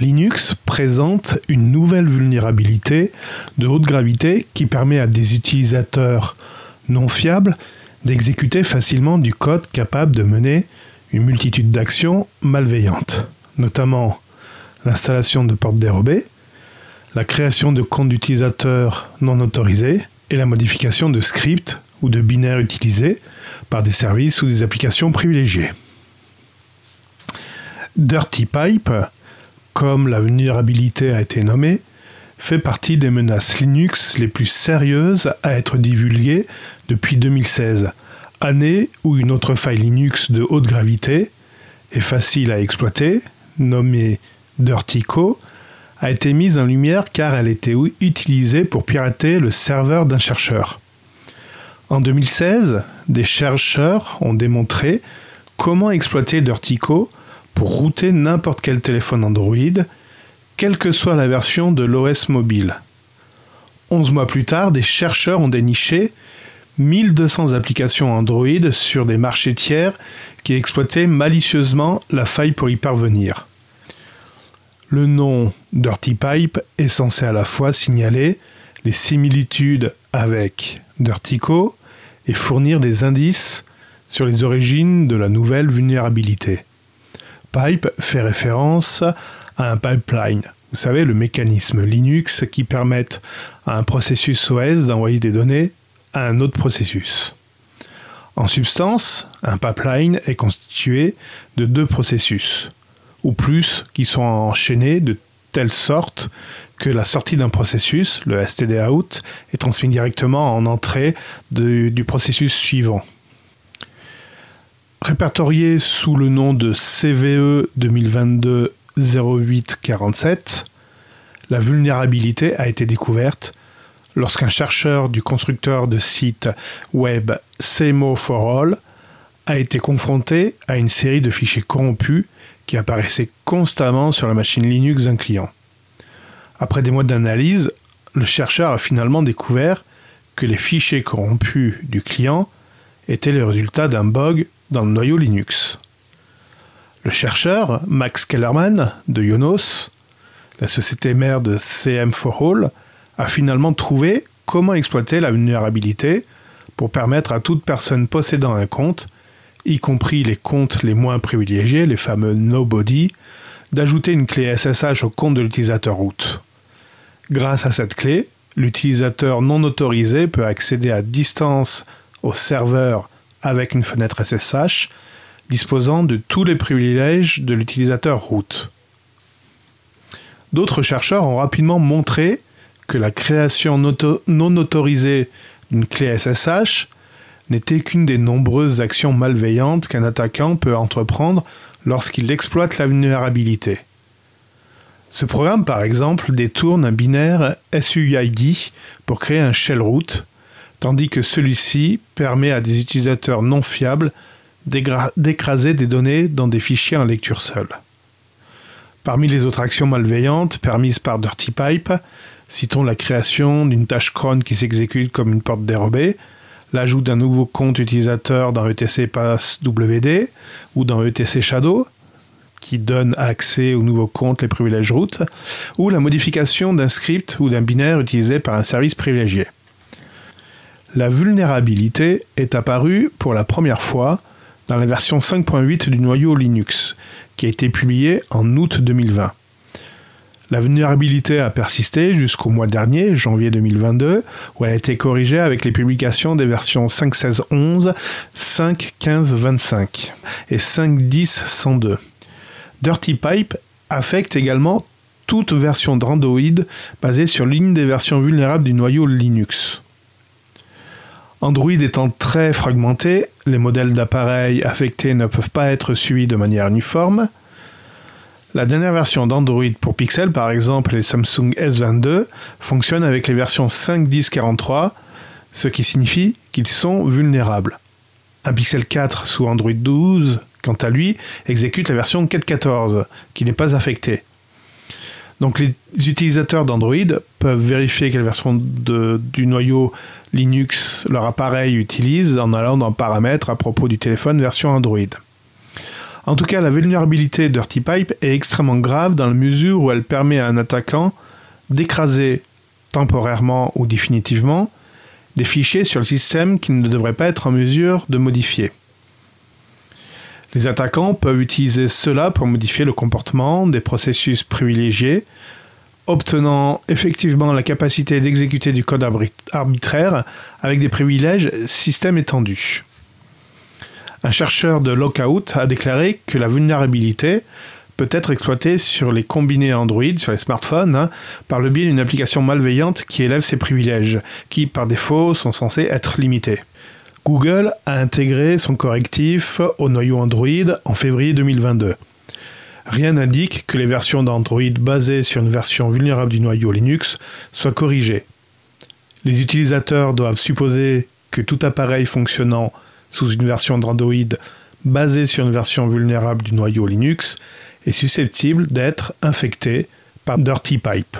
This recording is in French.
Linux présente une nouvelle vulnérabilité de haute gravité qui permet à des utilisateurs non fiables d'exécuter facilement du code capable de mener une multitude d'actions malveillantes, notamment l'installation de portes dérobées, la création de comptes d'utilisateurs non autorisés et la modification de scripts ou de binaires utilisés par des services ou des applications privilégiées. Dirty Pipe, comme la vulnérabilité a été nommée, fait partie des menaces Linux les plus sérieuses à être divulguées depuis 2016, année où une autre faille Linux de haute gravité et facile à exploiter, nommée DirtyCo, a été mise en lumière car elle était utilisée pour pirater le serveur d'un chercheur. En 2016, des chercheurs ont démontré comment exploiter Dirtico router n'importe quel téléphone Android, quelle que soit la version de l'OS mobile. Onze mois plus tard, des chercheurs ont déniché 1200 applications Android sur des marchés tiers qui exploitaient malicieusement la faille pour y parvenir. Le nom Dirty Pipe est censé à la fois signaler les similitudes avec Dirtico et fournir des indices sur les origines de la nouvelle vulnérabilité. Pipe fait référence à un pipeline. Vous savez, le mécanisme Linux qui permet à un processus OS d'envoyer des données à un autre processus. En substance, un pipeline est constitué de deux processus ou plus qui sont enchaînés de telle sorte que la sortie d'un processus, le std out, est transmise directement en entrée du processus suivant. Répertorié sous le nom de CVE 2022-0847, la vulnérabilité a été découverte lorsqu'un chercheur du constructeur de site web Semo for All a été confronté à une série de fichiers corrompus qui apparaissait constamment sur la machine Linux d'un client. Après des mois d'analyse, le chercheur a finalement découvert que les fichiers corrompus du client étaient le résultat d'un bug dans le noyau Linux. Le chercheur, Max Kellerman, de Yonos, la société mère de CM4All, a finalement trouvé comment exploiter la vulnérabilité pour permettre à toute personne possédant un compte y compris les comptes les moins privilégiés, les fameux Nobody, d'ajouter une clé SSH au compte de l'utilisateur root. Grâce à cette clé, l'utilisateur non autorisé peut accéder à distance au serveur avec une fenêtre SSH, disposant de tous les privilèges de l'utilisateur root. D'autres chercheurs ont rapidement montré que la création non autorisée d'une clé SSH n'était qu'une des nombreuses actions malveillantes qu'un attaquant peut entreprendre lorsqu'il exploite la vulnérabilité. Ce programme, par exemple, détourne un binaire SUID pour créer un shell root, tandis que celui-ci permet à des utilisateurs non fiables d'écraser des données dans des fichiers en lecture seule. Parmi les autres actions malveillantes permises par Dirty Pipe, citons la création d'une tâche cron qui s'exécute comme une porte dérobée, l'ajout d'un nouveau compte utilisateur dans ETC Pass WD ou dans ETC Shadow, qui donne accès au nouveau compte les privilèges root, ou la modification d'un script ou d'un binaire utilisé par un service privilégié. La vulnérabilité est apparue pour la première fois dans la version 5.8 du noyau Linux, qui a été publiée en août 2020. La vulnérabilité a persisté jusqu'au mois dernier, janvier 2022, où elle a été corrigée avec les publications des versions 5.16.11, 5.15.25 et 5.10.102. Dirty Pipe affecte également toute version d'Android basée sur l'une des versions vulnérables du noyau Linux. Android étant très fragmenté, les modèles d'appareils affectés ne peuvent pas être suivis de manière uniforme. La dernière version d'Android pour Pixel, par exemple les Samsung S22, fonctionne avec les versions 5.10.43, ce qui signifie qu'ils sont vulnérables. Un Pixel 4 sous Android 12, quant à lui, exécute la version 4.14, qui n'est pas affectée. Donc les utilisateurs d'Android peuvent vérifier quelle version du noyau Linux leur appareil utilise en allant dans Paramètres à propos du téléphone version Android. En tout cas, la vulnérabilité Dirty Pipe est extrêmement grave dans la mesure où elle permet à un attaquant d'écraser temporairement ou définitivement des fichiers sur le système qu'il ne devrait pas être en mesure de modifier. Les attaquants peuvent utiliser cela pour modifier le comportement des processus privilégiés, obtenant effectivement la capacité d'exécuter du code arbitraire avec des privilèges système étendus. Un chercheur de Lockout a déclaré que la vulnérabilité peut être exploitée sur les combinés Android, sur les smartphones, hein, par le biais d'une application malveillante qui élève ses privilèges, qui par défaut sont censés être limités. Google a intégré son correctif au noyau Android en février 2022. Rien n'indique que les versions d'Android basées sur une version vulnérable du noyau Linux soient corrigées. Les utilisateurs doivent supposer que tout appareil fonctionnant sous une version d'Android basée sur une version vulnérable du noyau Linux est susceptible d'être infecté par Dirty Pipe.